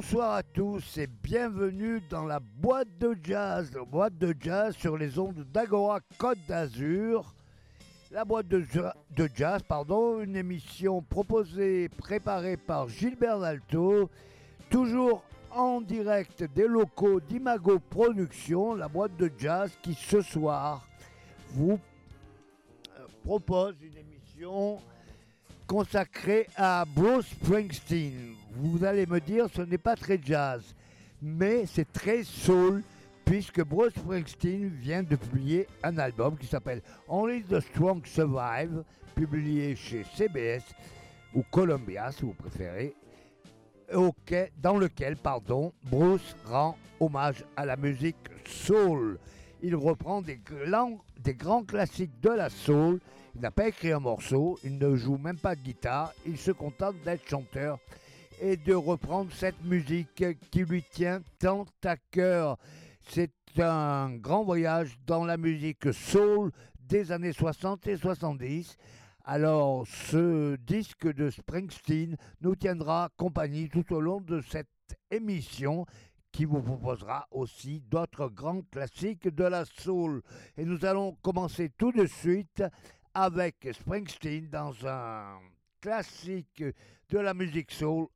Bonsoir à tous et bienvenue dans la boîte de jazz, la boîte de jazz sur les ondes d'Agora Côte d'Azur. La boîte de, ja- de jazz, pardon, une émission proposée, préparée par Gilbert Dalto, toujours en direct des locaux d'Imago Productions, la boîte de jazz qui ce soir vous euh, propose une émission consacrée à Bruce Springsteen. Vous allez me dire, ce n'est pas très jazz, mais c'est très soul, puisque Bruce Springsteen vient de publier un album qui s'appelle Only the Strong Survive, publié chez CBS ou Columbia, si vous préférez, auquel- dans lequel pardon, Bruce rend hommage à la musique soul. Il reprend des, grands- des grands classiques de la soul. Il n'a pas écrit un morceau, il ne joue même pas de guitare, il se contente d'être chanteur et de reprendre cette musique qui lui tient tant à cœur. C'est un grand voyage dans la musique soul des années 60 et 70. Alors, ce disque de Springsteen nous tiendra compagnie tout au long de cette émission qui vous proposera aussi d'autres grands classiques de la soul. Et nous allons commencer tout de suite avec Springsteen dans un classique de la musique soul,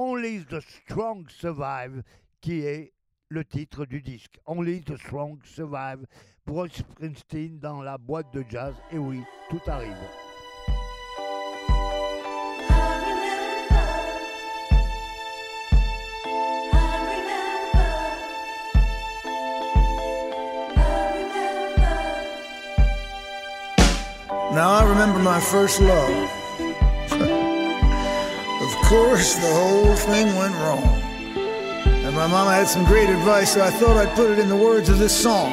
Only the Strong Survive, qui est le titre du disque. Only the Strong Survive, Bruce Springsteen dans la boîte de jazz. Et oui, tout arrive. Now I remember my first love. Course, the whole thing went wrong. And my mama had some great advice, so I thought I'd put it in the words of this song.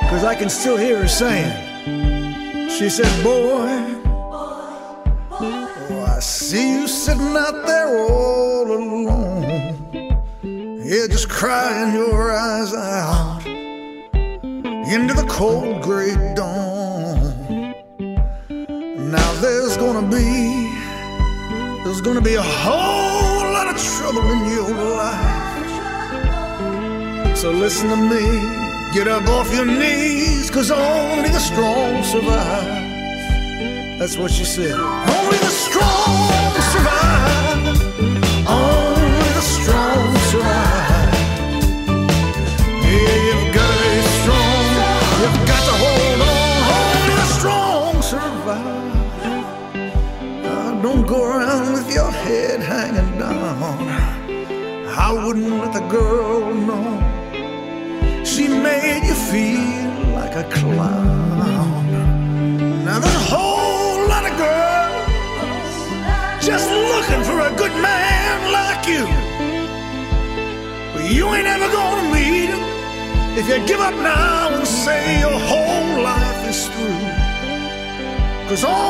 Because I can still hear her saying, She said, Boy, oh, I see you sitting out there all alone. Yeah, just crying your eyes out into the cold gray dawn. Now there's gonna be, there's gonna be a whole lot of trouble in your life. So listen to me, get up off your knees, cause only the strong survive. That's what she said. Only the strong survive. Only the strong survive. Yeah, you've got to be strong. You've got to hold on. Only the strong survive. Uh, don't go around your head hanging down. I wouldn't let the girl know. She made you feel like a clown. Now there's a whole lot of girls just looking for a good man like you. But you ain't ever gonna meet him if you give up now and say your whole life is through. Cause only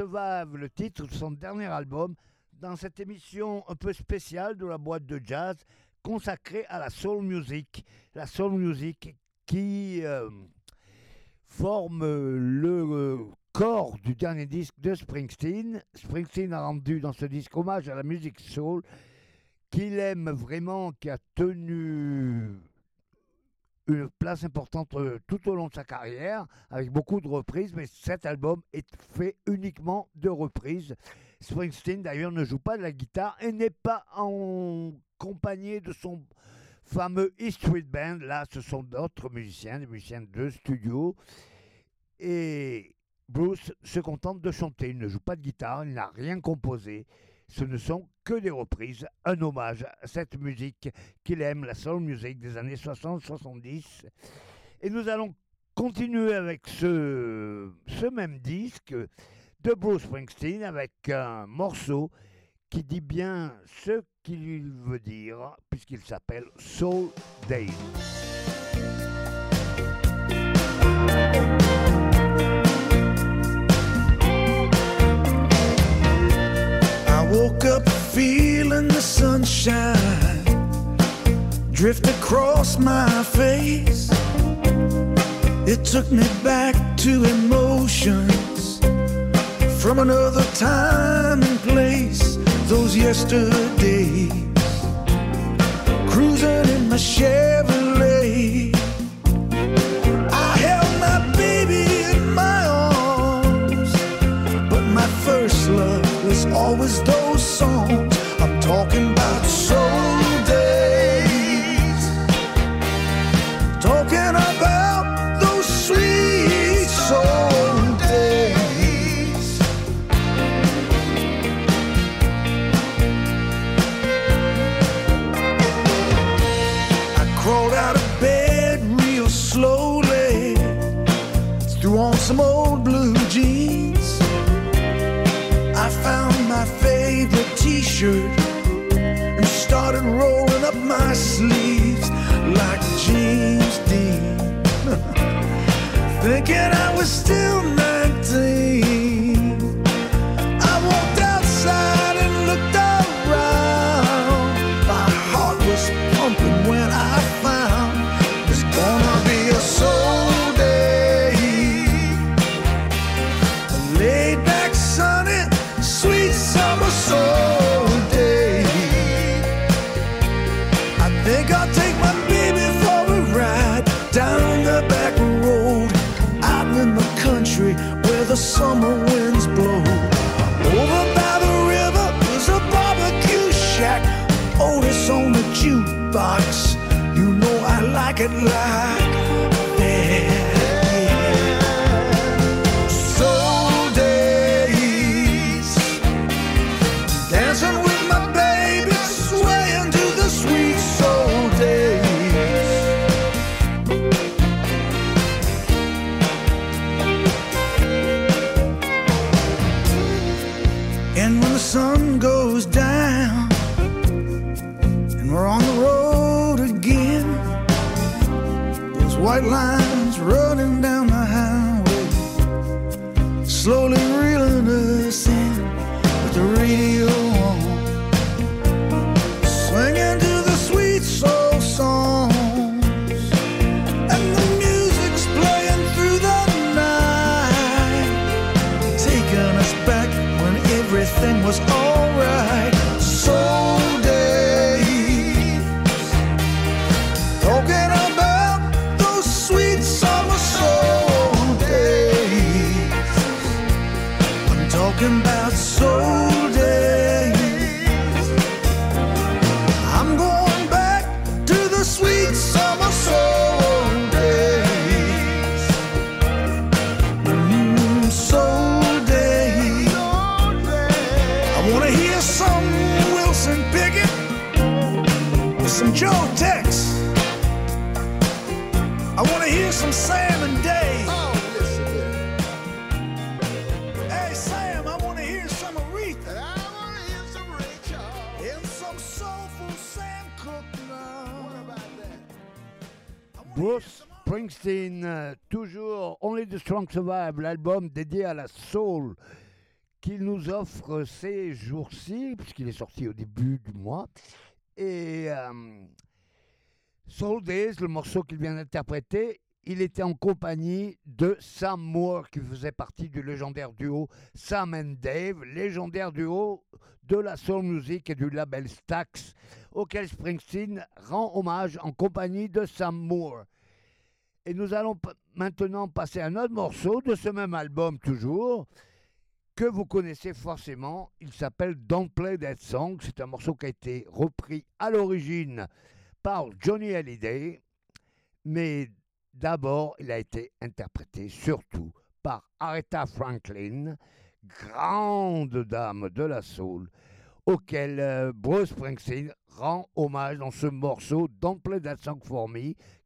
Le titre de son dernier album, dans cette émission un peu spéciale de la boîte de jazz consacrée à la soul music. La soul music qui euh, forme le euh, corps du dernier disque de Springsteen. Springsteen a rendu dans ce disque hommage à la musique soul qu'il aime vraiment, qui a tenu une place importante euh, tout au long de sa carrière, avec beaucoup de reprises, mais cet album est fait uniquement de reprises. Springsteen, d'ailleurs, ne joue pas de la guitare et n'est pas en compagnie de son fameux E Street Band. Là, ce sont d'autres musiciens, des musiciens de studio. Et Bruce se contente de chanter. Il ne joue pas de guitare, il n'a rien composé. Ce ne sont que des reprises, un hommage à cette musique qu'il aime, la soul music des années 60-70. Et nous allons continuer avec ce, même disque de Bruce Springsteen avec un morceau qui dit bien ce qu'il veut dire puisqu'il s'appelle Soul Day. Woke up feeling the sunshine drift across my face. It took me back to emotions from another time and place. Those yesterdays, cruising in my Chevrolet. I held my baby in my arms. But my first love was always songs. I'm talking about soul my sleeves like James Dean. Thinking I was still 19. L'album dédié à la soul qu'il nous offre ces jours-ci, puisqu'il est sorti au début du mois. Et euh, Soul Days, le morceau qu'il vient d'interpréter, il était en compagnie de Sam Moore, qui faisait partie du légendaire duo Sam and Dave, légendaire duo de la soul music et du label Stax, auquel Springsteen rend hommage en compagnie de Sam Moore. Et nous allons maintenant passer à un autre morceau de ce même album toujours, que vous connaissez forcément. Il s'appelle Don't Play That Song. C'est un morceau qui a été repris à l'origine par Johnny Hallyday, mais d'abord il a été interprété surtout par Aretha Franklin, grande dame de la soul, auquel euh, Bruce Springsteen rend hommage dans ce morceau Don't Play That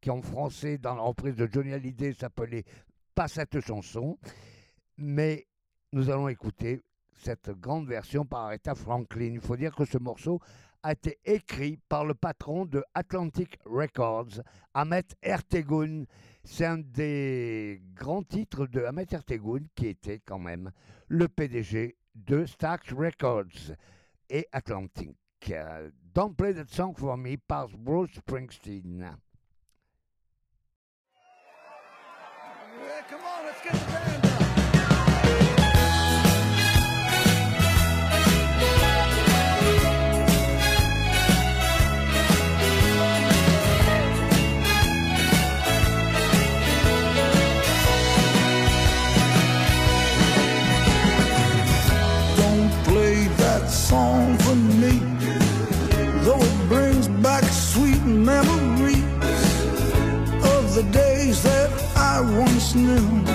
qui en français dans la reprise de Johnny Hallyday s'appelait Pas cette chanson, mais nous allons écouter cette grande version par Aretha Franklin. Il faut dire que ce morceau a été écrit par le patron de Atlantic Records, Ahmet Ertegun. C'est un des grands titres de Ahmet Ertegun qui était quand même le PDG de Stax Records et Atlantic. Euh, Don't Play That Song For Me par Bruce Springsteen. Yeah, come on, let's get the band noon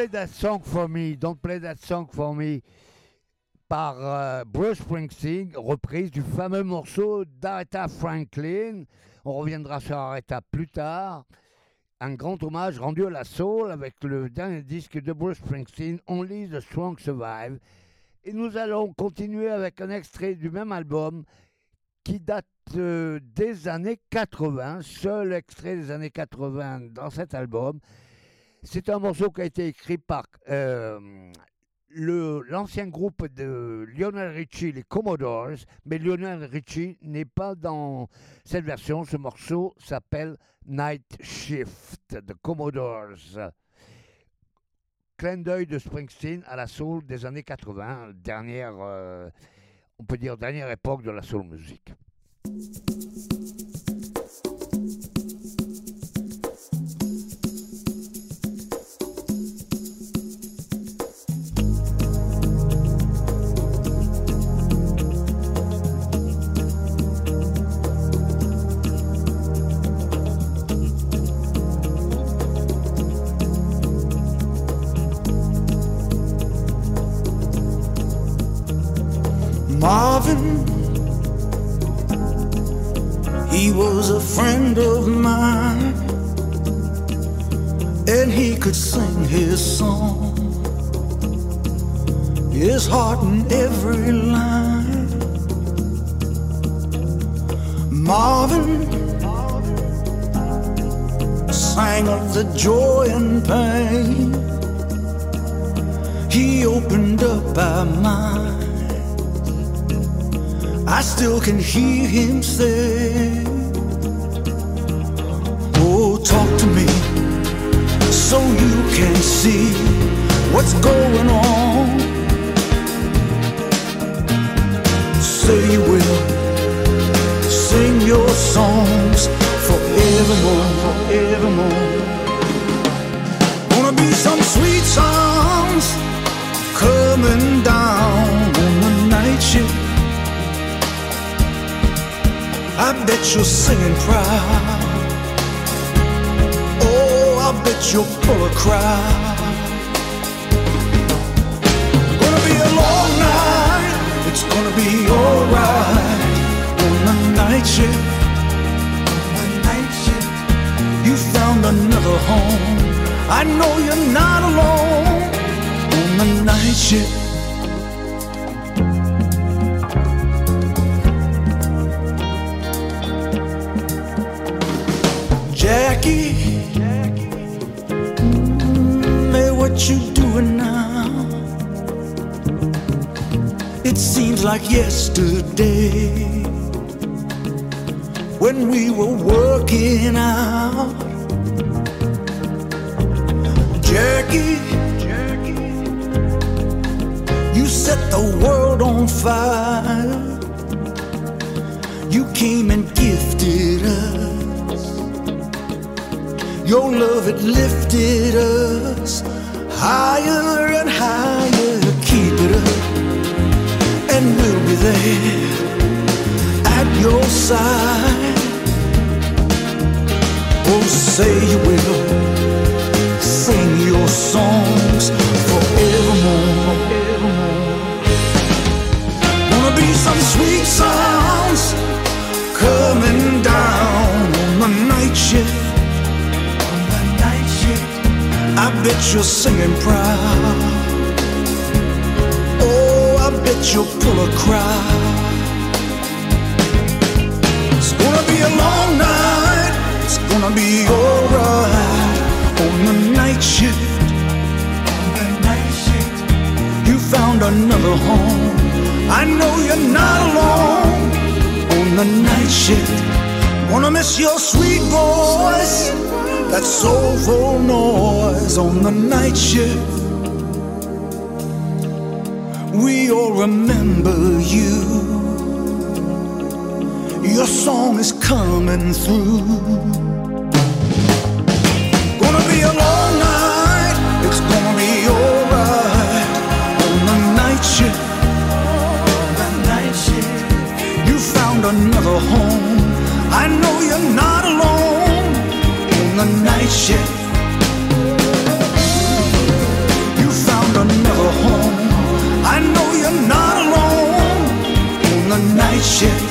Play That Song For Me, Don't Play That Song For Me par euh, Bruce Springsteen, reprise du fameux morceau d'Aretha Franklin. On reviendra sur Aretha plus tard. Un grand hommage rendu à la soul avec le dernier disque de Bruce Springsteen, Only the Strong Survive. Et nous allons continuer avec un extrait du même album qui date euh, des années 80, seul extrait des années 80 dans cet album. C'est un morceau qui a été écrit par euh, l'ancien groupe de Lionel Richie, les Commodores, mais Lionel Richie n'est pas dans cette version. Ce morceau s'appelle Night Shift de Commodores. Clin d'œil de Springsteen à la soul des années 80, dernière, euh, on peut dire dernière époque de la soul music. Marvin, he was a friend of mine, and he could sing his song, his heart in every line. Marvin sang of the joy and pain. He opened up our mind. I still can hear him say, Oh, talk to me so you can see what's going on. Say you will sing your songs forevermore, forevermore. Gonna be some sweet songs coming down on the night shift. I bet you're singing proud. Oh, I bet you'll pull a crowd. Gonna be a long night. It's gonna be alright on the night shift. The night shift. You found another home. I know you're not alone on the night shift. Jackie, mm, hey, what you doing now? It seems like yesterday when we were working out. Jackie, you set the world on fire. You came and gifted us. Your love, had lifted us higher and higher. Keep it up, and we'll be there at your side. Oh, say you will sing your songs forevermore. Wanna be some sweet sounds bet you're singing proud. Oh, I bet you'll pull a crowd. It's gonna be a long night. It's gonna be alright on the night shift. On the night shift, you found another home. I know you're not alone on the night shift. Wanna miss your sweet voice, that soulful noise on the night shift. We all remember you. Your song is coming through. Gonna be a long night. It's gonna be alright on the night shift. You found another home. I know you're not alone on the night shift. You found another home. I know you're not alone on the night shift.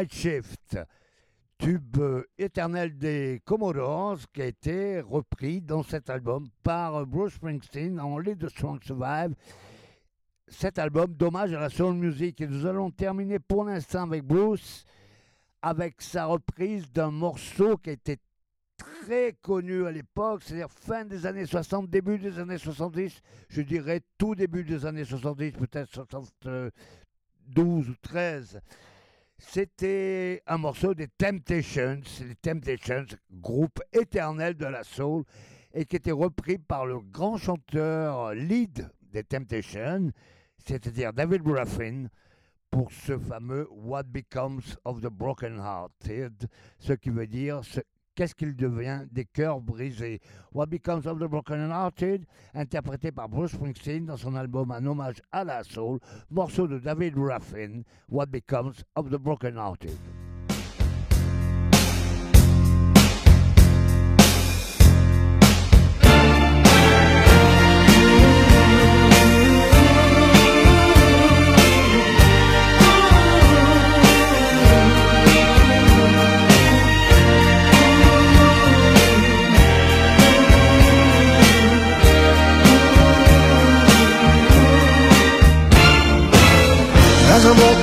Night Shift, tube euh, éternel des Commodores qui a été repris dans cet album par Bruce Springsteen en Lead the Strong Survive. Cet album, dommage à la soul music. Et nous allons terminer pour l'instant avec Bruce, avec sa reprise d'un morceau qui était très connu à l'époque, c'est-à-dire fin des années 60, début des années 70, je dirais tout début des années 70, peut-être 72 ou 13. C'était un morceau des Temptations, Temptations, groupe éternel de la soul, et qui était repris par le grand chanteur lead des Temptations, c'est-à-dire David Ruffin, pour ce fameux What Becomes of the Broken Hearted, ce qui veut dire Qu'est-ce qu'il devient des cœurs brisés? What Becomes of the Broken Hearted, interprété par Bruce Springsteen dans son album Un hommage à la soul, morceau de David Ruffin, What Becomes of the Broken Hearted. As I walk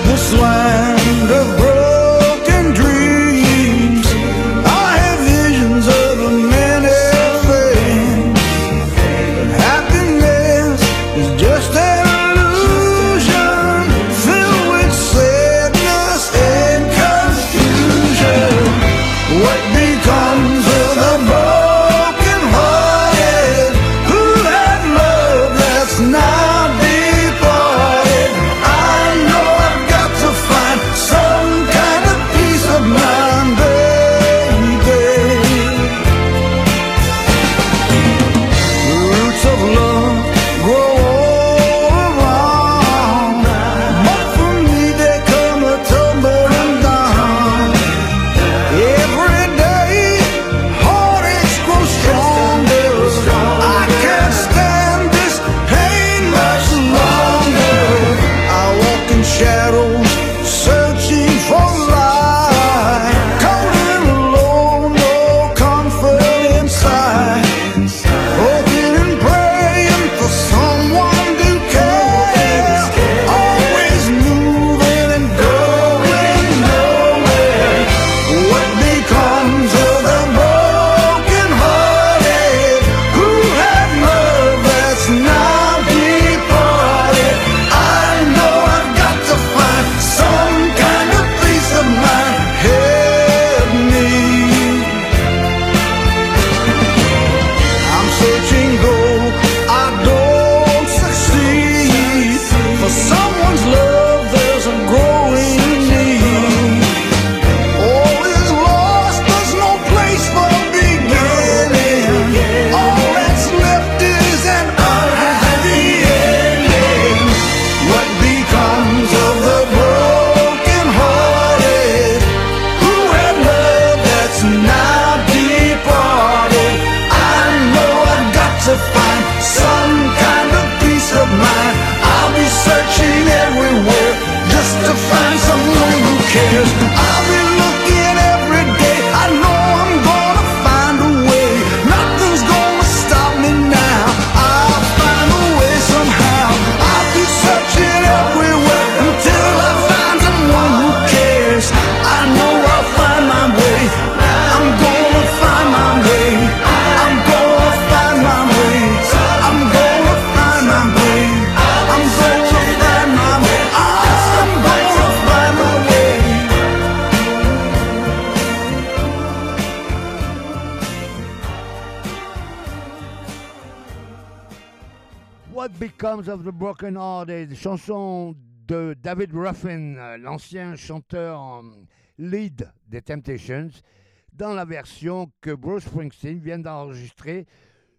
Dans la version que Bruce Springsteen vient d'enregistrer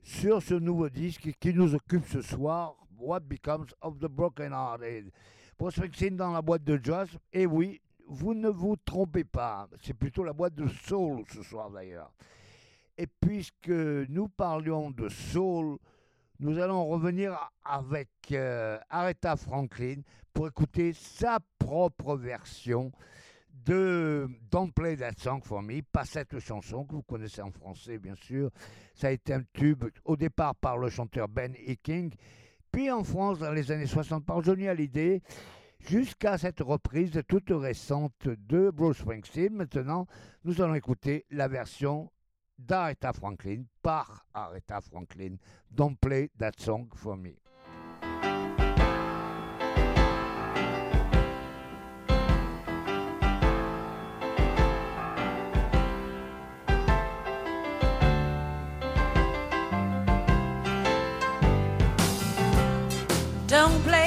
sur ce nouveau disque qui nous occupe ce soir, What Becomes of the Broken Hearted. Bruce Springsteen dans la boîte de jazz, et oui, vous ne vous trompez pas, c'est plutôt la boîte de soul ce soir d'ailleurs. Et puisque nous parlions de soul, nous allons revenir avec euh, Aretha Franklin pour écouter sa propre version de Don't Play That Song For Me, pas cette chanson que vous connaissez en français bien sûr. Ça a été un tube au départ par le chanteur Ben Hicking, puis en France dans les années 60 par Johnny Hallyday, jusqu'à cette reprise toute récente de Bruce Springsteen. Maintenant, nous allons écouter la version d'Aretha Franklin par Aretha Franklin. Don't Play That Song For Me. Don't play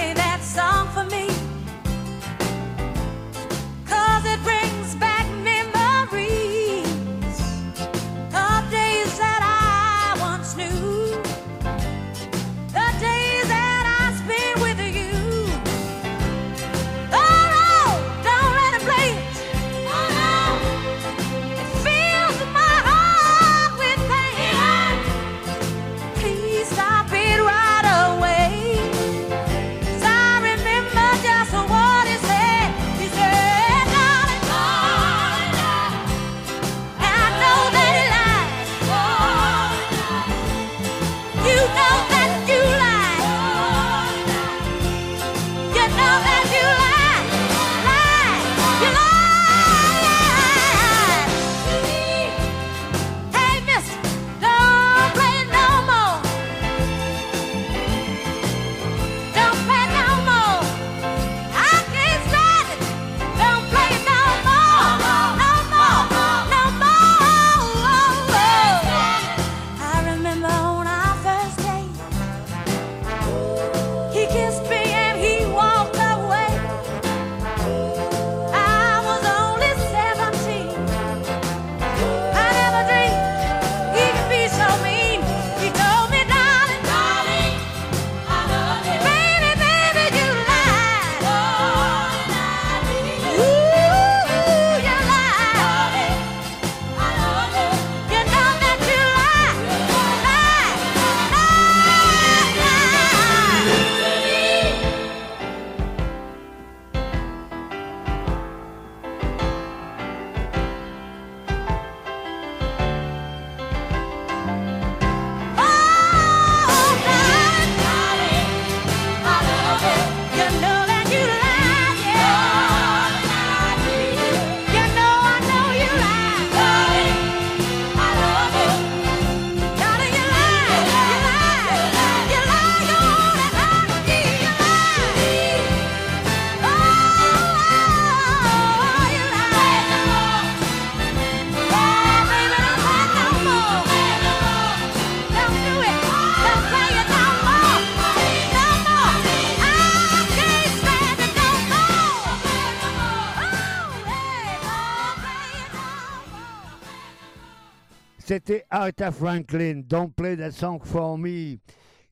Aretha Franklin, Don't Play That Song For Me,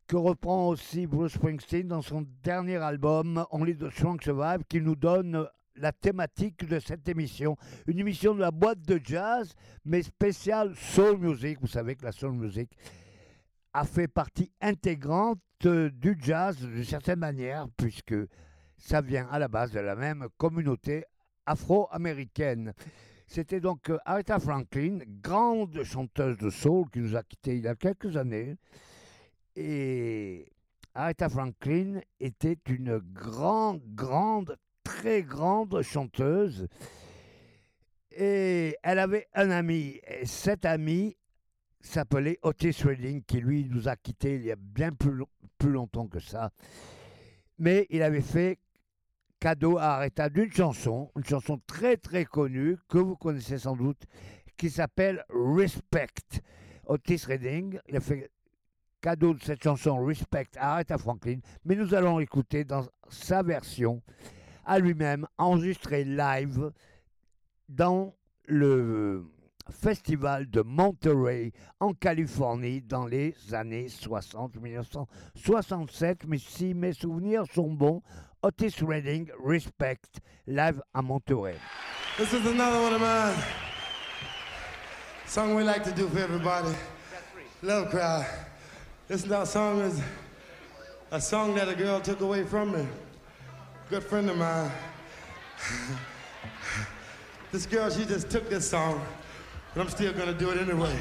que reprend aussi Bruce Springsteen dans son dernier album, Only the Strong Survive, qui nous donne la thématique de cette émission. Une émission de la boîte de jazz, mais spéciale soul music. Vous savez que la soul music a fait partie intégrante euh, du jazz d'une certaine manière, puisque ça vient à la base de la même communauté afro-américaine. C'était donc euh, Aretha Franklin, grande chanteuse de soul qui nous a quittés il y a quelques années. Et Aretha Franklin était une grande, grande, très grande chanteuse. Et elle avait un ami. Et cet ami s'appelait Otis Redding, qui lui nous a quittés il y a bien plus, lo- plus longtemps que ça. Mais il avait fait cadeau à Aretha d'une chanson, une chanson très très connue que vous connaissez sans doute, qui s'appelle Respect. Otis Redding, il a fait cadeau de cette chanson Respect à Aretha Franklin, mais nous allons écouter dans sa version à lui-même, enregistrée live dans le festival de Monterey en Californie dans les années 60, 1967. Mais si mes souvenirs sont bons, Otis Redding, Respect, live à Monterey. This is another one of mine. Song we like to do for everybody. Love Cry. This is our song is a song that a girl took away from me. Good friend of mine. this girl, she just took this song, but I'm still gonna do it anyway.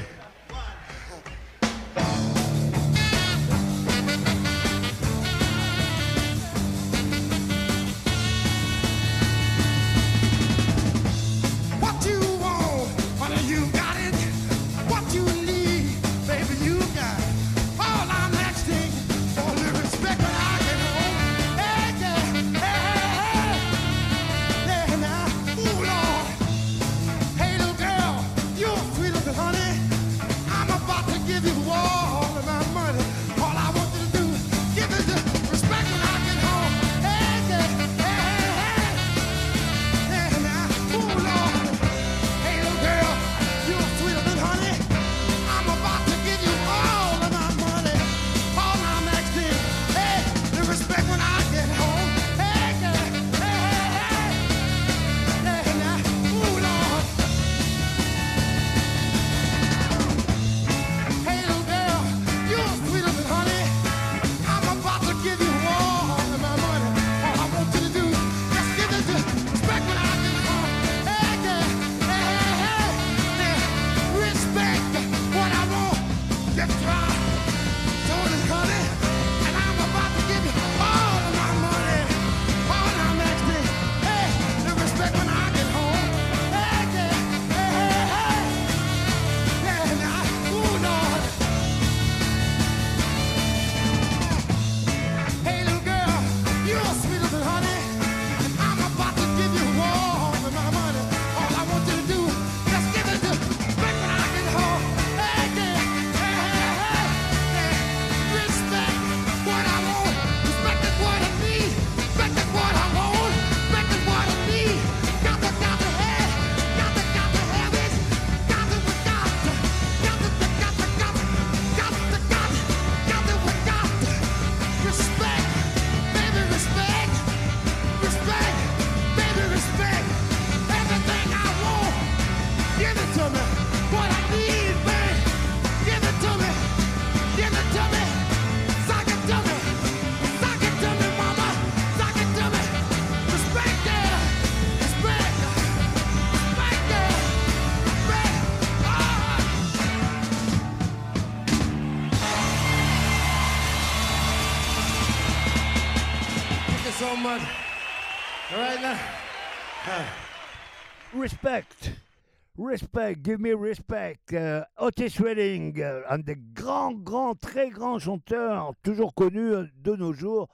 Respect, Give Me Respect, euh, Otis Redding, euh, un des grands, grands, très grands chanteurs, toujours connus euh, de nos jours,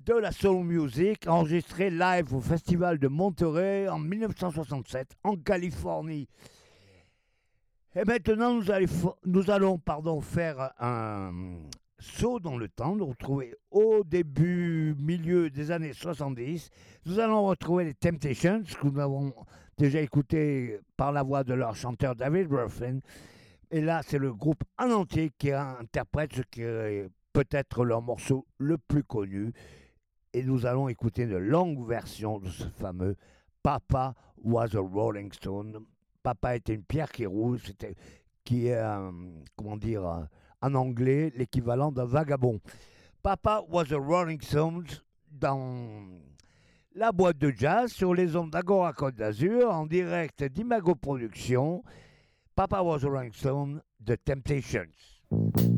de la soul music, enregistré live au Festival de Monterey en 1967 en Californie. Et maintenant, nous, allons, pardon, faire un, saut dans le temps, nous retrouver au début, milieu des années 70. Nous allons retrouver les Temptations, que nous avons déjà écouté par la voix de leur chanteur David Ruffin. Et là, c'est le groupe en entier qui interprète ce qui est peut-être leur morceau le plus connu. Et nous allons écouter une longue version de ce fameux Papa was a Rolling Stone. Papa était une pierre qui roule, c'était qui est, euh, comment dire, en anglais l'équivalent d'un vagabond. Papa was a Rolling Stones dans la boîte de jazz sur les ondes d'Agora Côte d'Azur en direct d'Imago Productions. Papa was a Rolling Stone, The Temptations.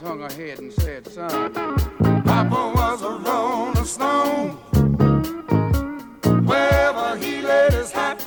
Just hung her head and said, son, Papa was a rolling stone. Wherever he laid his hat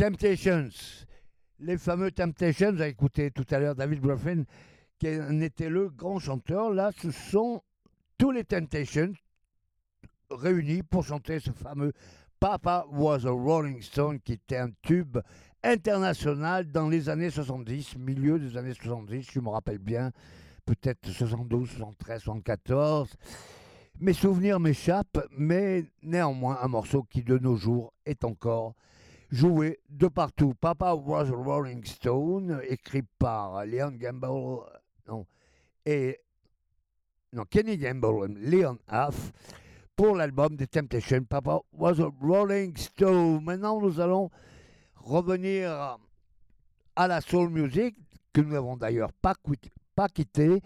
Temptations. Les fameux Temptations, vous écouté tout à l'heure David Griffin, qui était le grand chanteur. Là, ce sont tous les Temptations réunis pour chanter ce fameux Papa Was a Rolling Stone, qui était un tube international dans les années 70, milieu des années 70, je me rappelle bien, peut-être 72, 73, 74. Mes souvenirs m'échappent, mais néanmoins un morceau qui de nos jours est encore joué de partout. Papa Was a Rolling Stone, écrit par Leon Gamble non, et non, Kenny Gamble et Leon Huff pour l'album des Temptations. Papa Was a Rolling Stone. Maintenant, nous allons revenir à la soul music, que nous n'avons d'ailleurs pas, pas quitté,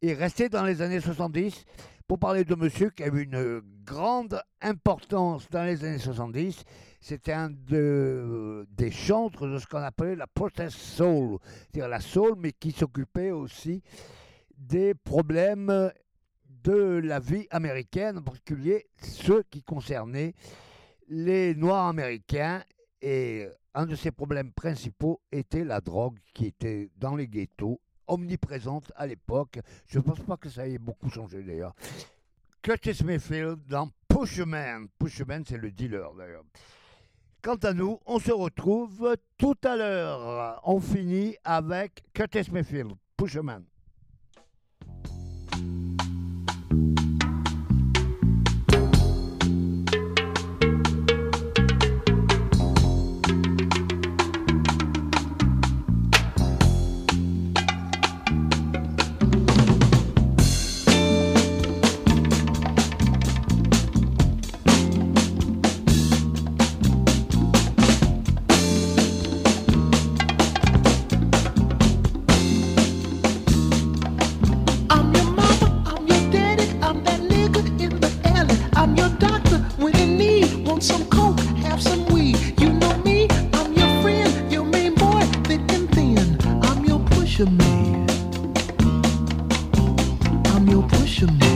et rester dans les années 70 pour parler de monsieur qui a eu une grande importance dans les années 70. C'était un de- des chantres de ce qu'on appelait la protest soul, c'est-à-dire la soul, mais qui s'occupait aussi des problèmes de la vie américaine, en particulier ceux qui concernaient les Noirs américains. Et un de ces problèmes principaux était la drogue qui était dans les ghettos, omniprésente à l'époque. Je ne pense pas que ça ait beaucoup changé d'ailleurs. Curtis Mayfield dans Pushman. Pushman, c'est le dealer d'ailleurs. Quant à nous, on se retrouve tout à l'heure. On finit avec Curtis Mayfield, Pushman. you pushing me?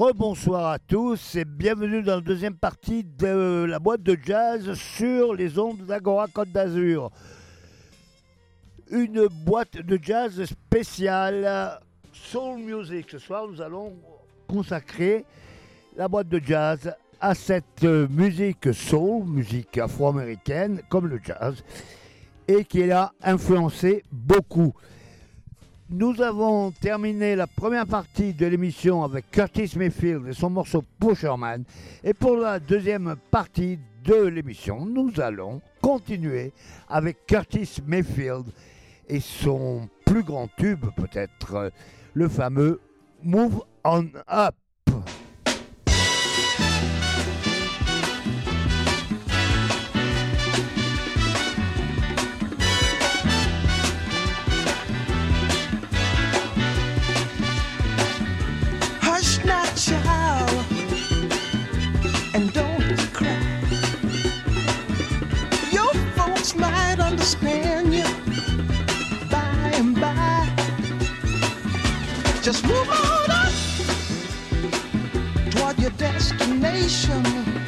Rebonsoir à tous et bienvenue dans la deuxième partie de la boîte de jazz sur les ondes d'Agora Côte d'Azur. Une boîte de jazz spéciale soul music. Ce soir, nous allons consacrer la boîte de jazz à cette musique soul, musique afro-américaine comme le jazz, et qui a influencé beaucoup. Nous avons terminé la première partie de l'émission avec Curtis Mayfield et son morceau Pusherman. Et pour la deuxième partie de l'émission, nous allons continuer avec Curtis Mayfield et son plus grand tube, peut-être euh, le fameux Move On Up. Just move on up toward your destination.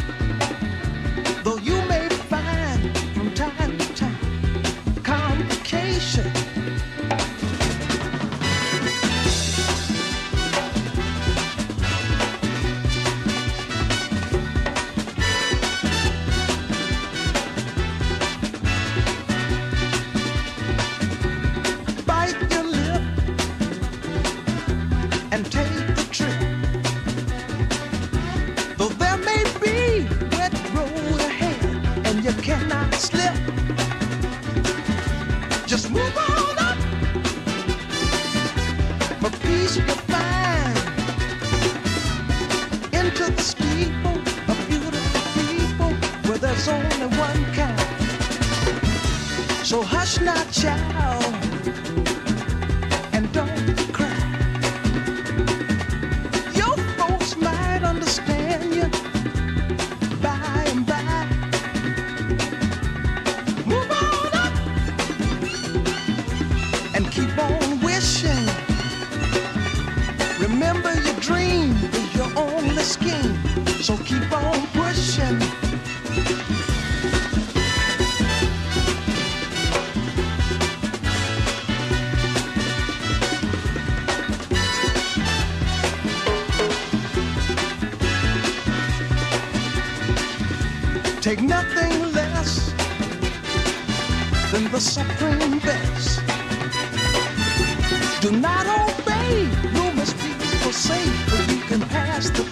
Than the supreme best. Do not obey rumors people say, but you can pass the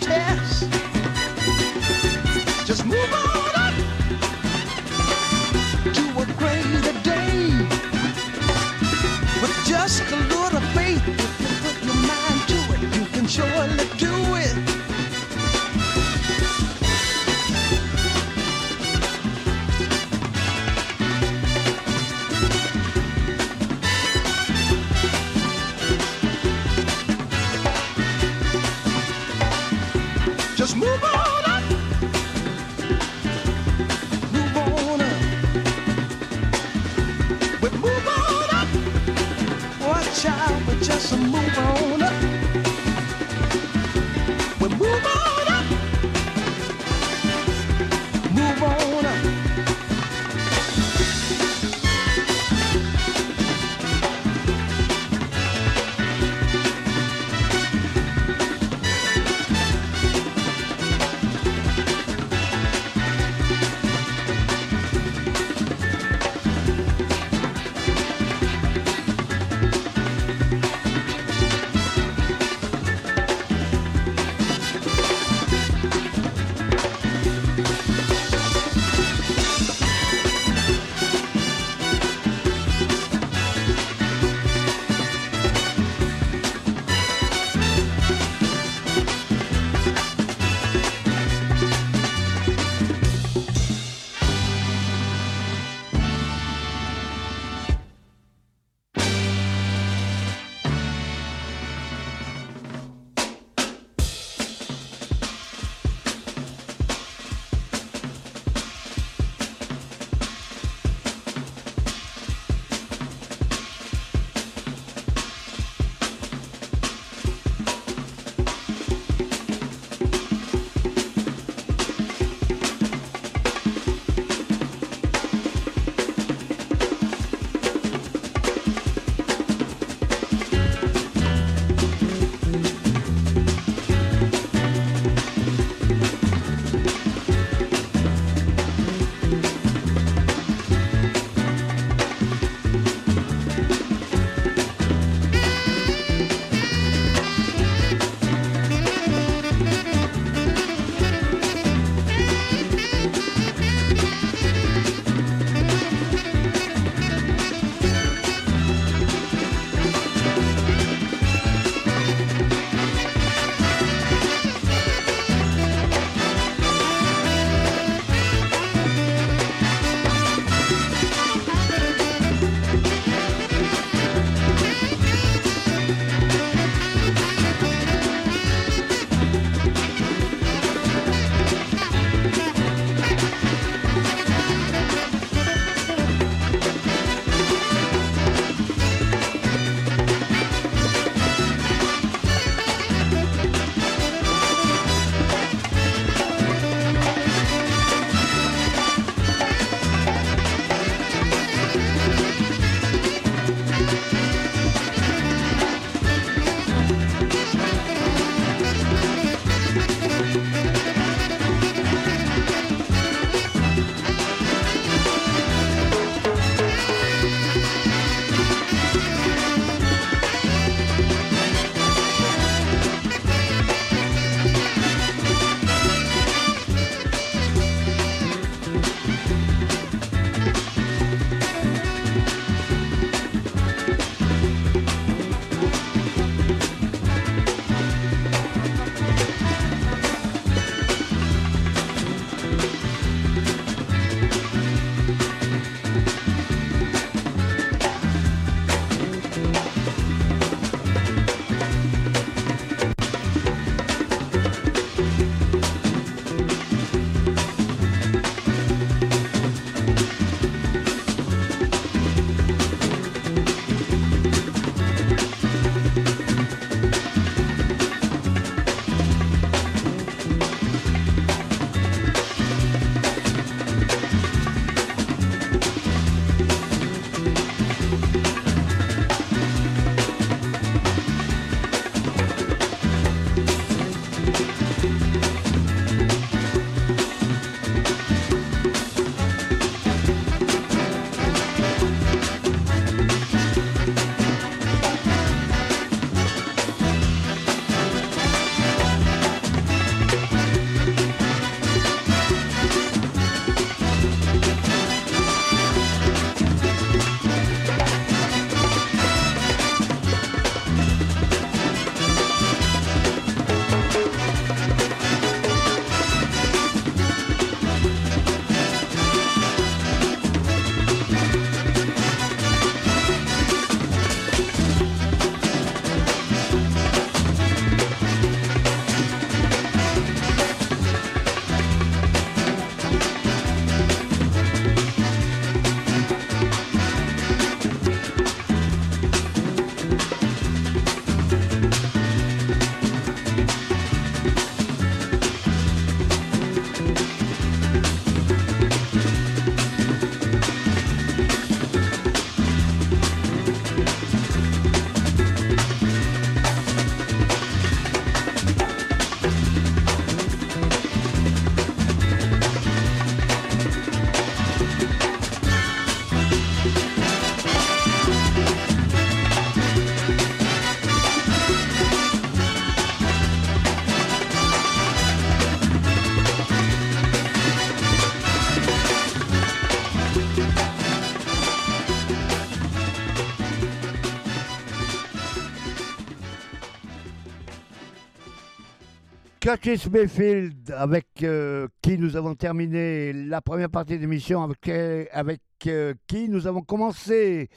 Curtis Mayfield, avec euh, qui nous avons terminé la première partie de l'émission, avec, euh, avec euh, qui nous avons commencé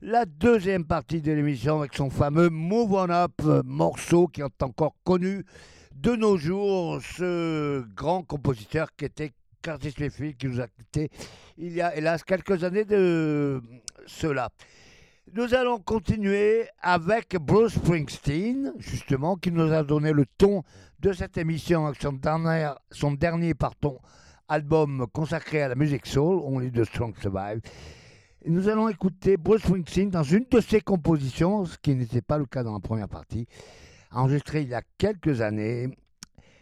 la deuxième partie de l'émission avec son fameux Move On Up, morceau qui est encore connu de nos jours, ce grand compositeur qui était Curtis Mayfield, qui nous a quittés il y a hélas quelques années de cela. Nous allons continuer avec Bruce Springsteen, justement, qui nous a donné le ton de cette émission avec son dernier, son dernier album consacré à la musique soul, Only the Strong Survive. Nous allons écouter Bruce Springsteen dans une de ses compositions, ce qui n'était pas le cas dans la première partie, enregistré il y a quelques années.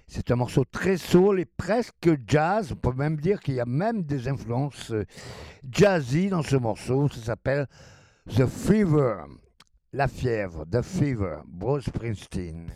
C'est un morceau très soul et presque jazz. On peut même dire qu'il y a même des influences euh, jazzy dans ce morceau. Ça s'appelle The Fever, la fièvre, The Fever, Bruce Springsteen.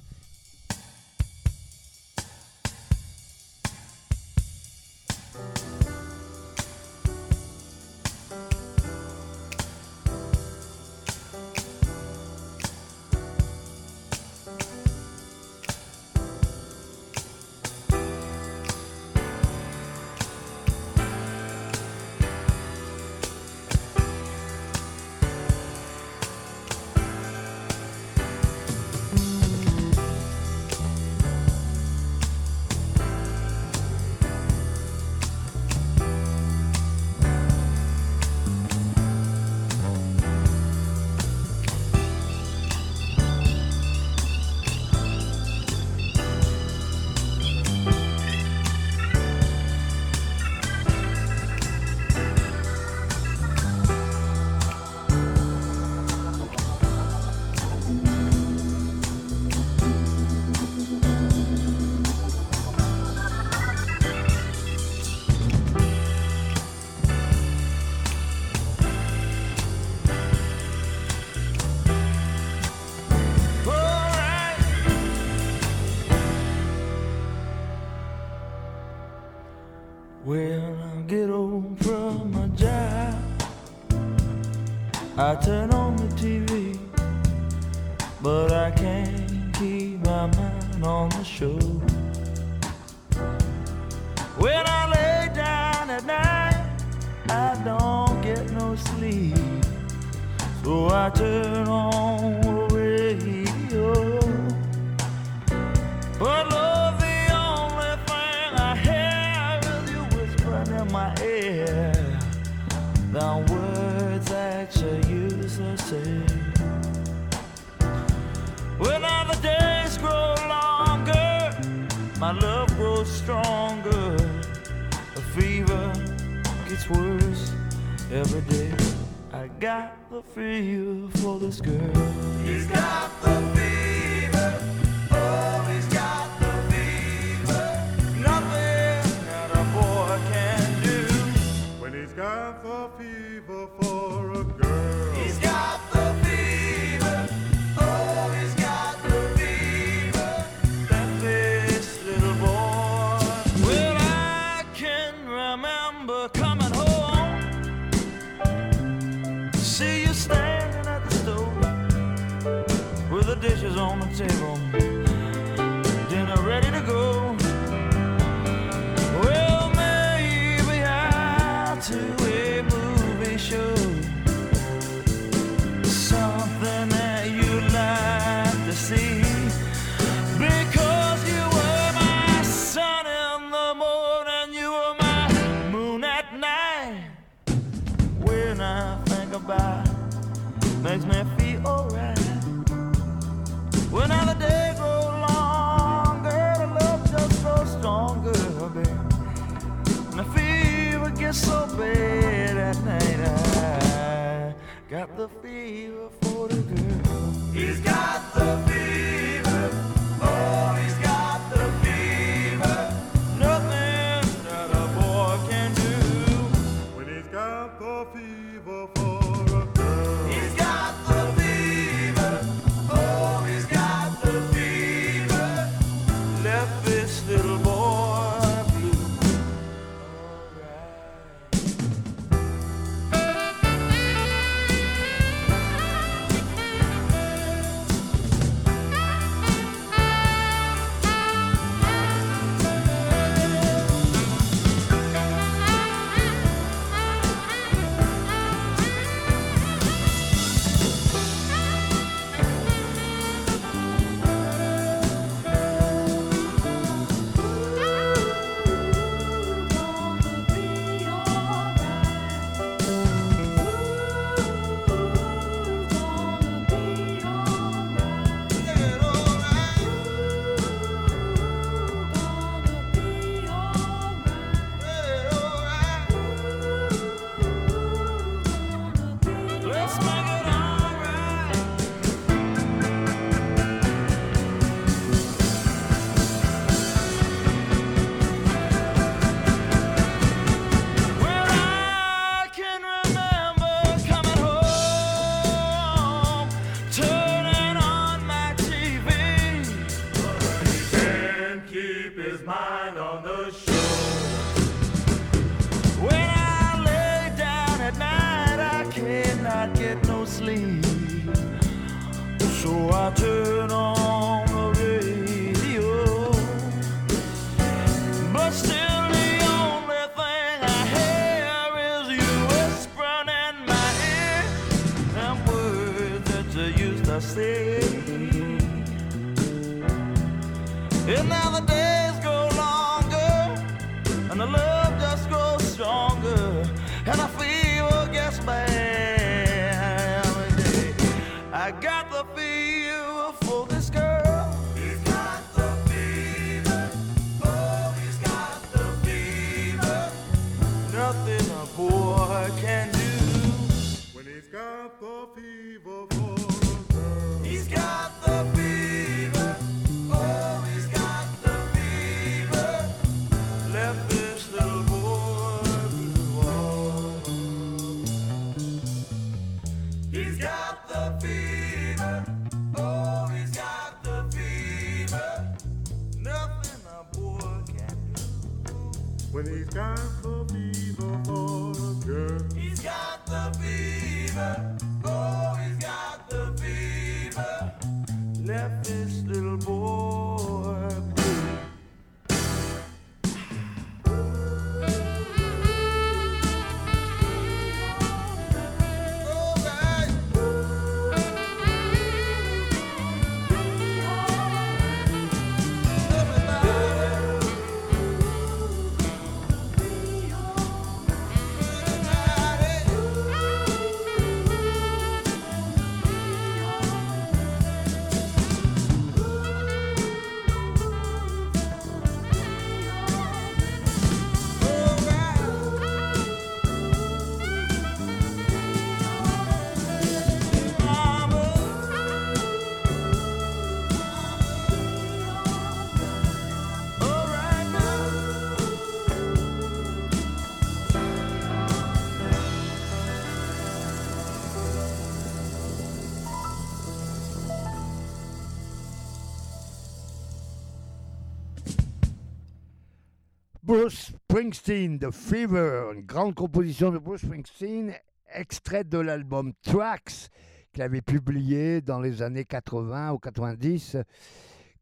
Bruce Springsteen, The Fever, une grande composition de Bruce Springsteen, extrait de l'album Tracks qu'il avait publié dans les années 80 ou 90,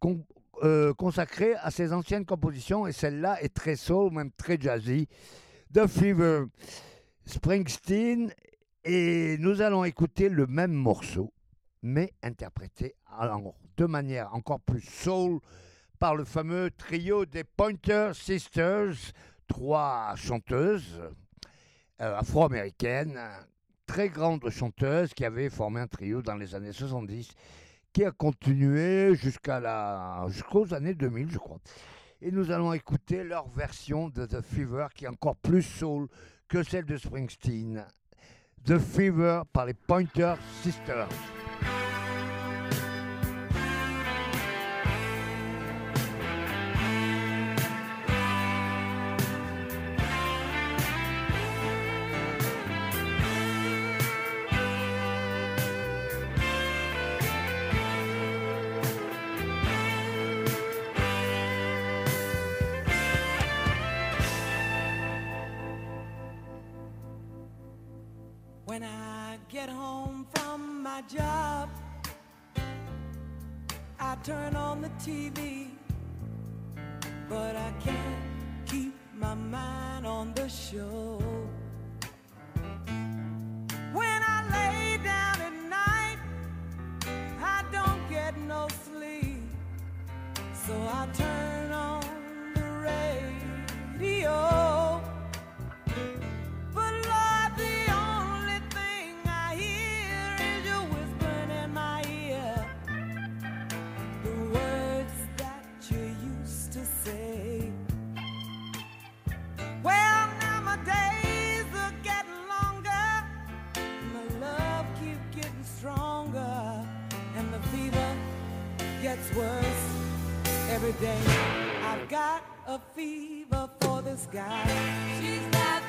con- euh, consacré à ses anciennes compositions, et celle-là est très soul, même très jazzy. The Fever, Springsteen, et nous allons écouter le même morceau, mais interprété de manière encore plus soul par le fameux trio des Pointer Sisters, trois chanteuses euh, afro-américaines, très grandes chanteuses qui avaient formé un trio dans les années 70, qui a continué jusqu'à la jusqu'aux années 2000, je crois. Et nous allons écouter leur version de The Fever, qui est encore plus soul que celle de Springsteen. The Fever par les Pointer Sisters. Job, I turn on the TV, but I can't keep my mind on the show. When I lay down at night, I don't get no sleep, so I turn worse every day. I've got a fever for this guy. She's got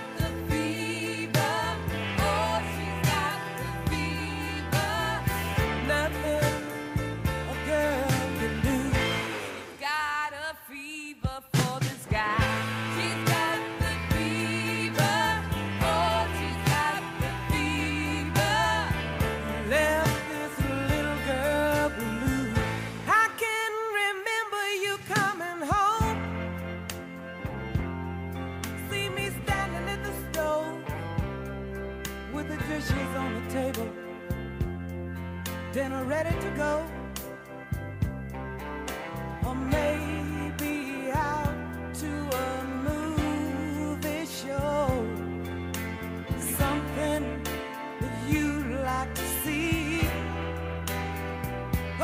ready to go. Or maybe out to a movie show. Something that you'd like to see.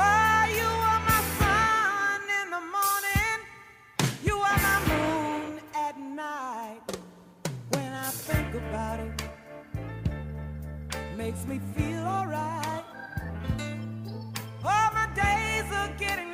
Oh, you are my sun in the morning. You are my moon at night. When I think about it, makes me feel alright. Getting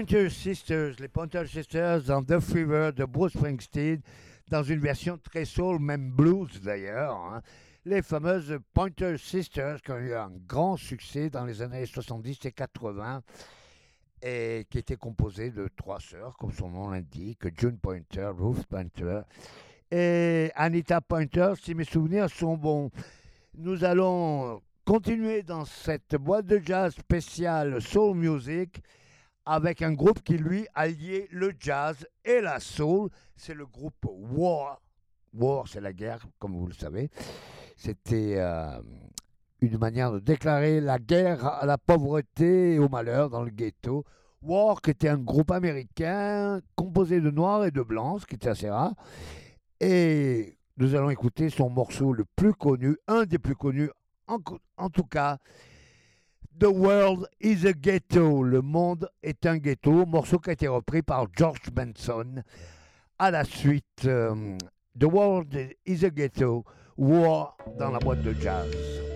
Pointer Sisters, les Pointer Sisters dans The Fever de Bruce Springsteen, dans une version très soul, même blues d'ailleurs. hein. Les fameuses Pointer Sisters qui ont eu un grand succès dans les années 70 et 80 et qui étaient composées de trois sœurs, comme son nom l'indique, June Pointer, Ruth Pointer et Anita Pointer, si mes souvenirs sont bons. Nous allons continuer dans cette boîte de jazz spéciale Soul Music avec un groupe qui, lui, alliait le jazz et la soul. C'est le groupe War. War, c'est la guerre, comme vous le savez. C'était euh, une manière de déclarer la guerre à la pauvreté et au malheur dans le ghetto. War, qui était un groupe américain composé de noirs et de blancs, ce qui était assez rare. Et nous allons écouter son morceau le plus connu, un des plus connus, en tout cas, The World is a Ghetto. Le monde est un ghetto. Morceau qui a été repris par George Benson. À la suite, euh, The World is a Ghetto. War dans la boîte de jazz.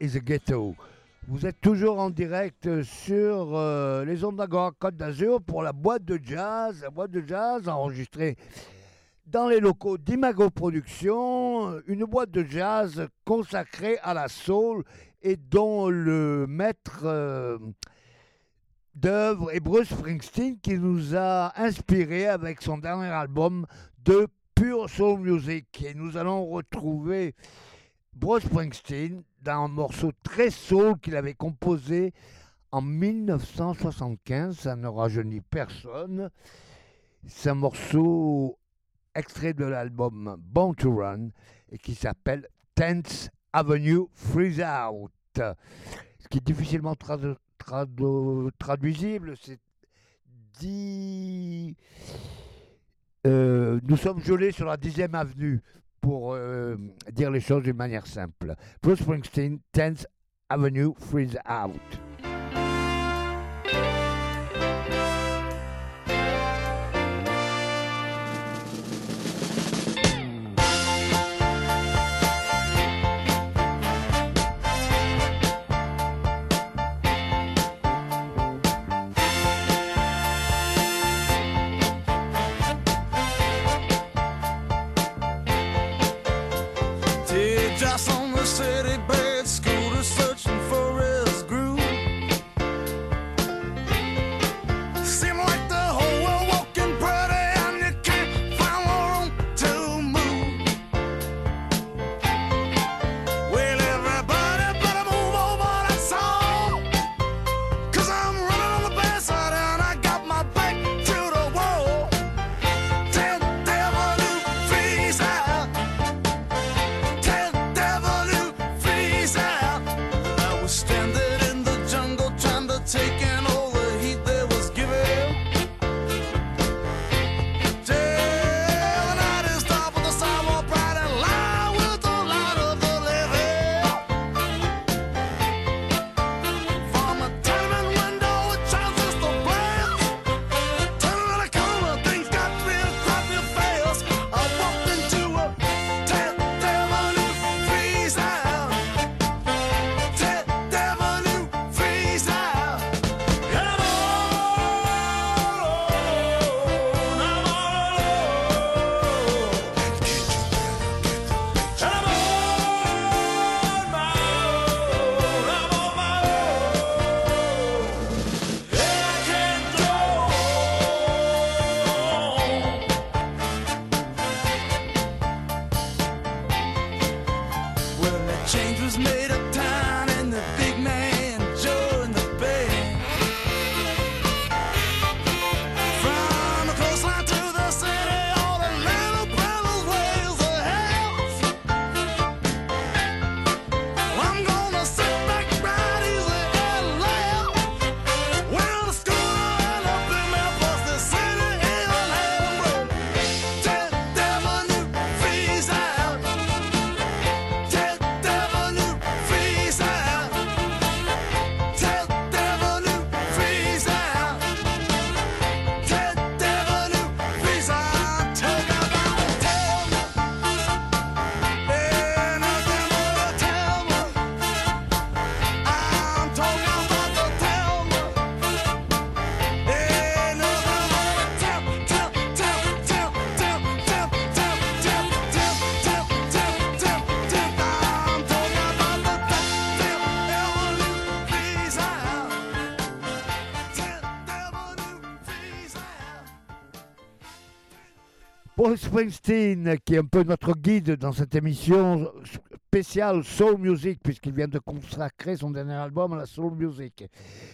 Is Ghetto. Vous êtes toujours en direct sur euh, les ondes d'Agora Côte d'Azur pour la boîte de jazz, la boîte de jazz enregistrée dans les locaux d'Imago Productions, une boîte de jazz consacrée à la soul et dont le maître euh, d'œuvre est Bruce Springsteen qui nous a inspiré avec son dernier album de pure soul music. Et nous allons retrouver Bruce Springsteen un morceau très soul qu'il avait composé en 1975. Ça ne rajeunit personne. C'est un morceau extrait de l'album Born to Run et qui s'appelle 10th Avenue Freeze Out. Ce qui est difficilement tradu- tradu- traduisible, c'est dit. Euh, nous sommes gelés sur la 10e avenue pour euh, dire les choses d'une manière simple. Bruce Springsteen, 10th Avenue Freeze Out. Bruce Springsteen, qui est un peu notre guide dans cette émission spéciale Soul Music, puisqu'il vient de consacrer son dernier album à la Soul Music.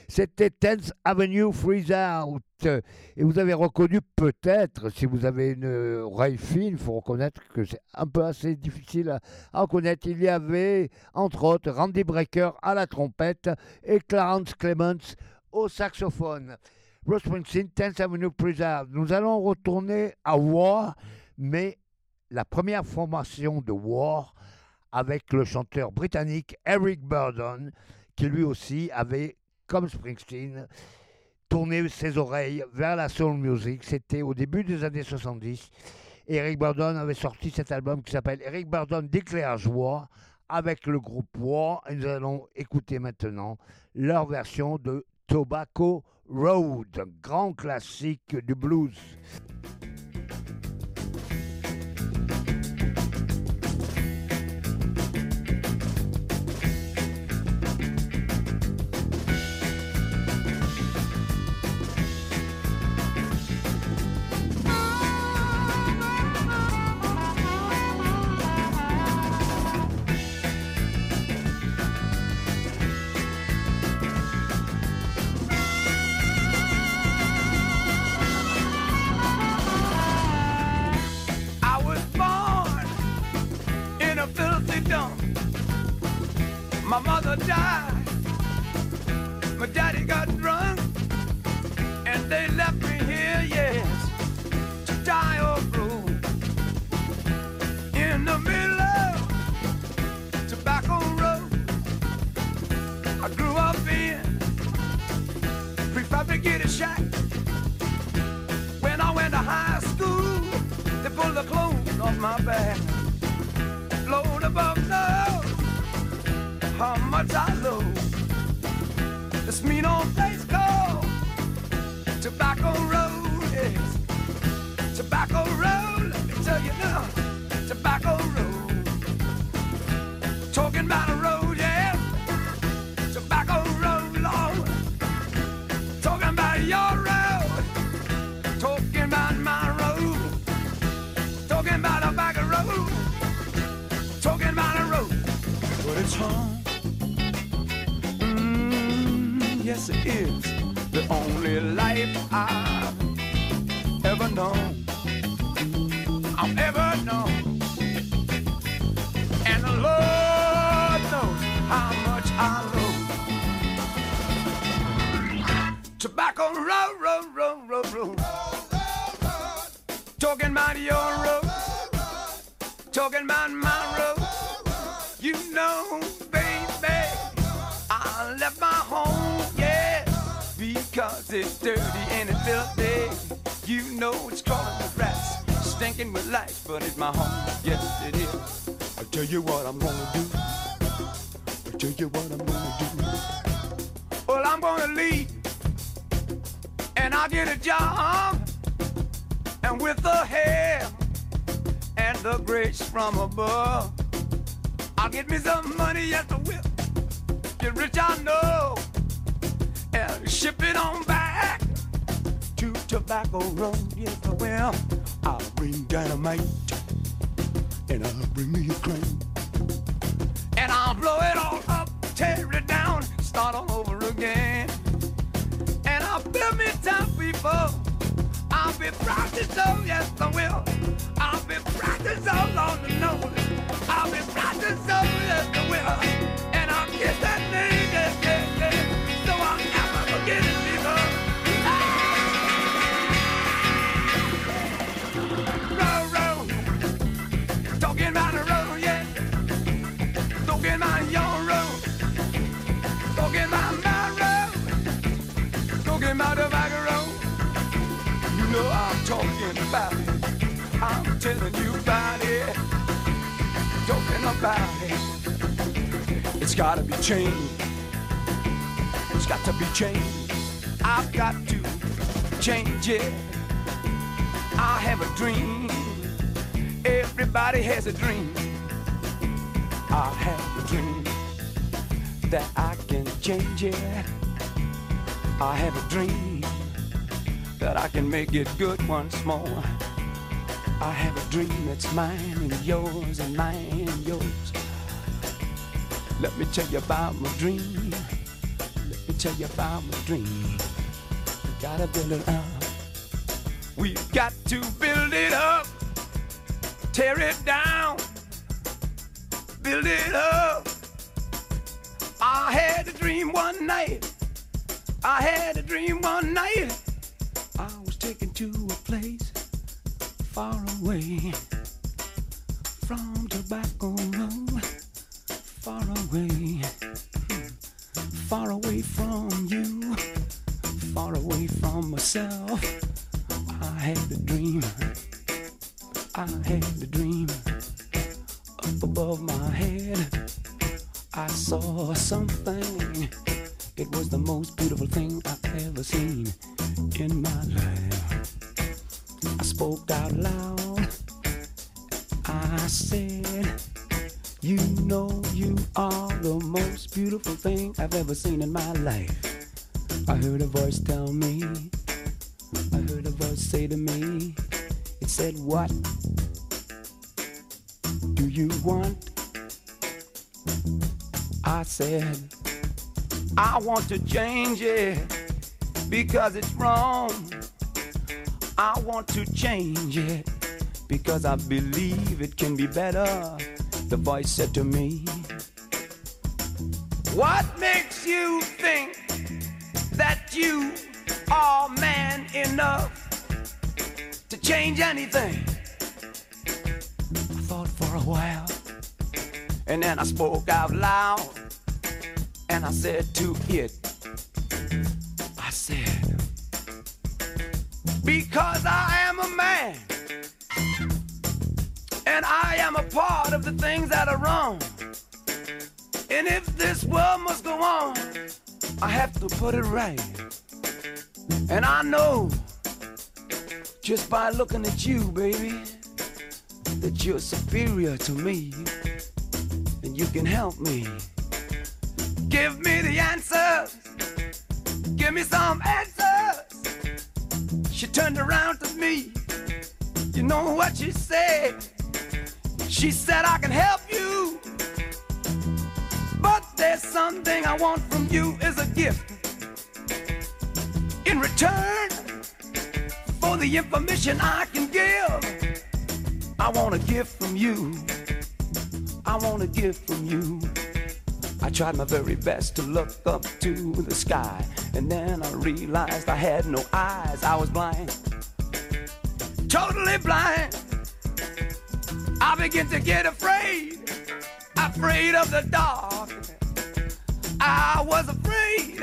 C'était 10th Avenue Freeze Out. Et vous avez reconnu peut-être, si vous avez une oreille fine, il faut reconnaître que c'est un peu assez difficile à, à reconnaître. Il y avait, entre autres, Randy Brecker à la trompette et Clarence Clements au saxophone. Bruce Springsteen, 10th Avenue Out. Nous allons retourner à War, mais la première formation de War avec le chanteur britannique Eric Burdon, qui lui aussi avait, comme Springsteen, tourné ses oreilles vers la soul music. C'était au début des années 70. Eric Burdon avait sorti cet album qui s'appelle Eric Burdon Declares War avec le groupe War et nous allons écouter maintenant leur version de Tobacco Road, grand classique du blues. Died. My daddy got drunk. And they left me here, yes, to die or grow. In the middle of Tobacco Road. I grew up in prefabricated shack. When I went to high school, they pulled the clothes off my back. How much I love this mean old place called Tobacco Road. Yes, Tobacco Road. Let me tell you now, Tobacco Road. It is. The only life I've ever known. I've ever known. And the Lord knows how much I love. Tobacco road, road, road, road, road. Talking about your road. Talking about my road. You know, because it's dirty and it's filthy. You know it's crawling with rats, stinking with lice, but it's my home, yes it is. I tell you what I'm gonna do. I tell you what I'm gonna do. Well, I'm gonna leave and I'll get a job. And with the help and the grace from above, I'll get me some money at the whip. Get rich, I know. Ship it on back to Tobacco Road. Yes, I will. I'll bring dynamite and I'll bring me a crane. And I'll blow it all up, tear it down, start all over again. And I'll build me town people. I'll be proud to show, yes I will. I'll be to show on the nose. I'll be proud to show, yes I will. And I'll get that yes, yes. Talking about it. I'm telling you about it. Talking about it. It's gotta be changed. It's got to be changed. I've got to change it. I have a dream. Everybody has a dream. I have a dream that I can change it. I have a dream that I can make it good once more. I have a dream that's mine and yours and mine and yours. Let me tell you about my dream. Let me tell you about my dream. We gotta build it up. We've got to build it up. Tear it down. Build it up. I had a dream one night. I had a dream one night. Taken to a place far away from Tobacco Road. Far away, far away from you, far away from myself. I had a dream. I had a dream Up above my head, I saw something. It was the most beautiful thing I've ever seen in my life. I spoke out loud. I said, You know you are the most beautiful thing I've ever seen in my life. I heard a voice tell me, I heard a voice say to me, It said, What do you want? I said, I want to change it because it's wrong. I want to change it because I believe it can be better. The voice said to me, What makes you think that you are man enough to change anything? I thought for a while and then I spoke out loud and I said to it, I said, because I am a man and I am a part of the things that are wrong. And if this world must go on, I have to put it right. And I know just by looking at you, baby, that you're superior to me and you can help me. Give me the answers. Give me some answers. She turned around to me. You know what she said? She said, I can help you. But there's something I want from you is a gift. In return for the information I can give, I want a gift from you. I want a gift from you. I tried my very best to look up to the sky, and then I realized I had no eyes. I was blind, totally blind. I began to get afraid, afraid of the dark. I was afraid,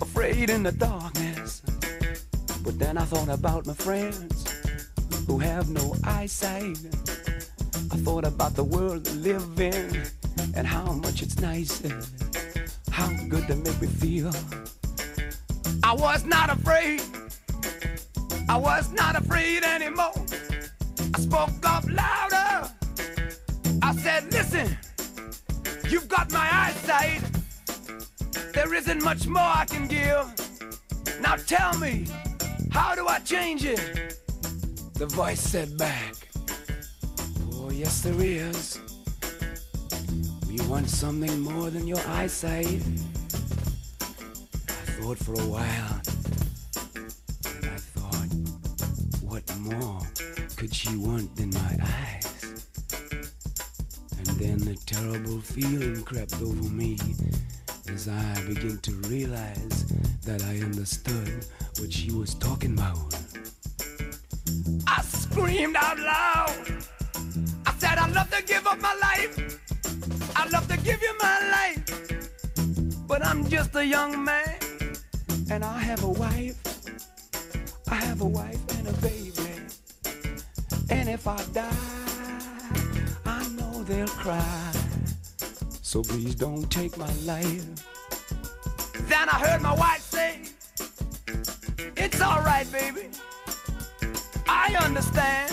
afraid in the darkness. But then I thought about my friends who have no eyesight. I thought about the world they live in and how much it's nice and how good they make me feel. I was not afraid. I was not afraid anymore. I spoke up louder. I said, listen, you've got my eyesight. There isn't much more I can give. Now tell me, how do I change it? The voice said back, Oh, yes, there is. We want something more than your eyesight. I thought for a while, I thought, what more could she want than my eyes? And then a terrible feeling crept over me as I began to realize that I understood what she was talking about. I screamed out loud. I said, I'd love to give up my life. I'd love to give you my life. But I'm just a young man, and I have a wife. I have a wife and a baby. And if I die, I know they'll cry. So please don't take my life. Then I heard my wife say, It's alright, baby. I understand.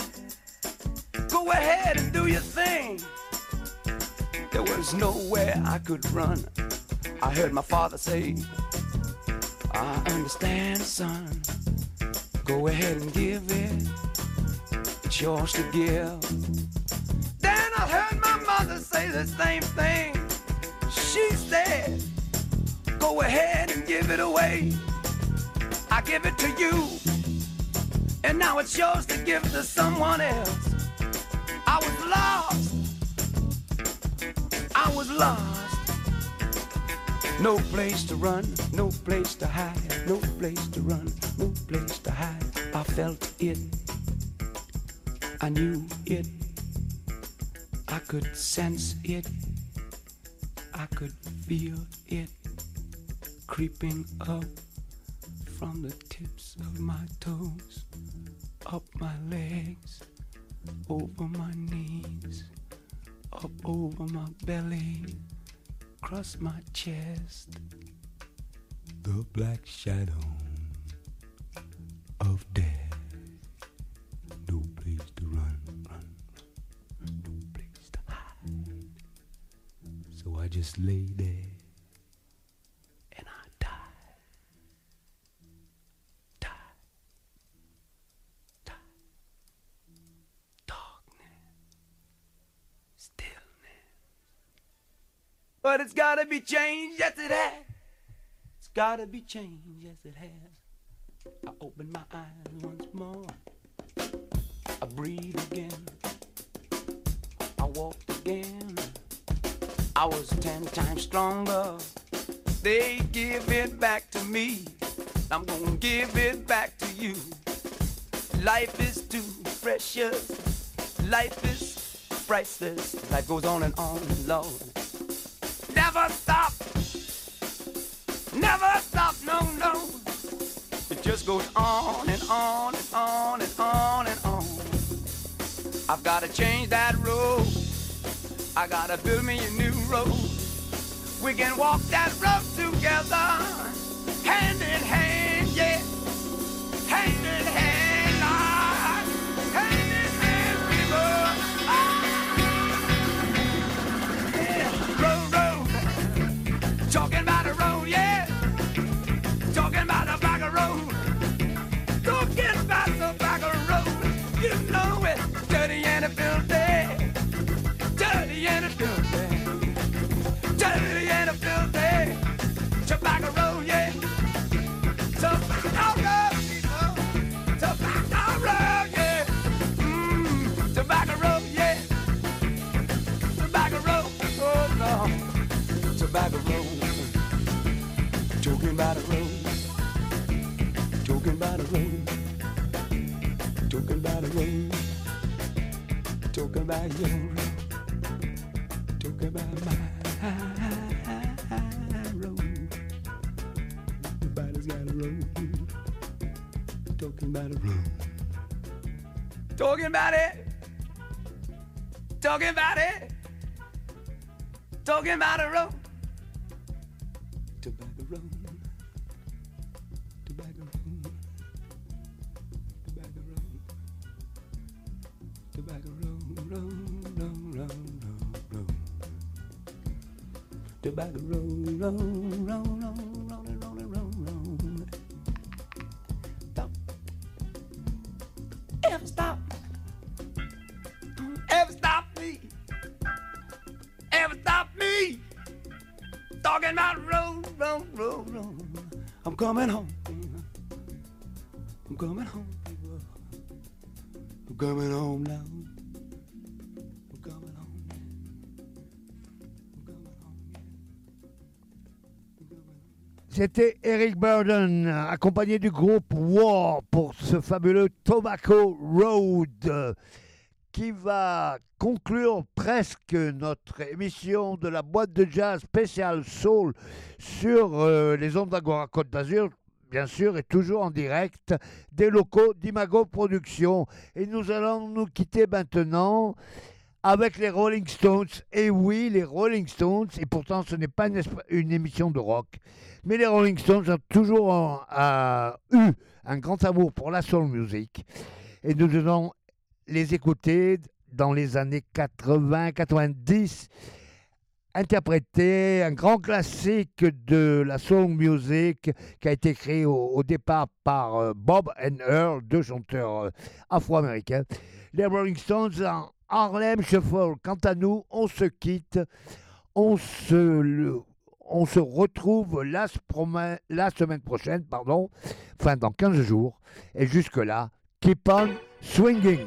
Go ahead and do your thing. There was nowhere I could run. I heard my father say, I understand, son. Go ahead and give it. It's yours to give. Then I heard my mother say the same thing. She said, Go ahead and give it away. I give it to you. And now it's yours to give to someone else. I was lost. I was lost. No place to run, no place to hide, no place to run, no place to hide. I felt it. I knew it. I could sense it. I could feel it creeping up from the tips of my toes, up my legs, over my knees, up over my belly, across my chest. The black shadow of death. No place to run, run, no place to hide. So I just lay there and I die, die, die. Darkness, stillness. But it's gotta be changed, yes it has. It's gotta be changed, yes it has. I open my eyes once more. I breathe again. I walked again. I was ten times stronger. They give it back to me. I'm gonna give it back to you. Life is too precious. Life is priceless. Life goes on and on, Lord. Never stop. Never stop, no, no. It just goes on and on and on and on and on. I've gotta change that road. I gotta build me a new road. We can walk that road together, hand in hand, about a road. Talking about a road. Talking about your road. Talking about my road. Everybody's got a road. Talking about a road. Talking about it. Talking about it. Talking about a road. C'était Eric Burden, accompagné du groupe War pour ce fabuleux Tobacco Road, qui va conclure presque notre émission de la boîte de jazz spéciale Soul sur euh, les ondes d'Agora Côte d'Azur. Bien sûr, et toujours en direct des locaux d'Imago Productions. Et nous allons nous quitter maintenant avec les Rolling Stones. Et oui, les Rolling Stones, et pourtant ce n'est pas une, émission de rock, mais les Rolling Stones ont toujours eu un grand amour pour la soul music. Et nous allons les écouter dans les années 80-90, interpréter un grand classique de la soul music qui a été créé au, départ par euh, Bob and Earl, deux chanteurs euh, afro-américains. Les Rolling Stones en Harlem Shuffle. Quant à nous, on se quitte, on se, le- on se retrouve la semaine prochaine, pardon, enfin dans 15 jours. Et jusque-là, keep on swinging.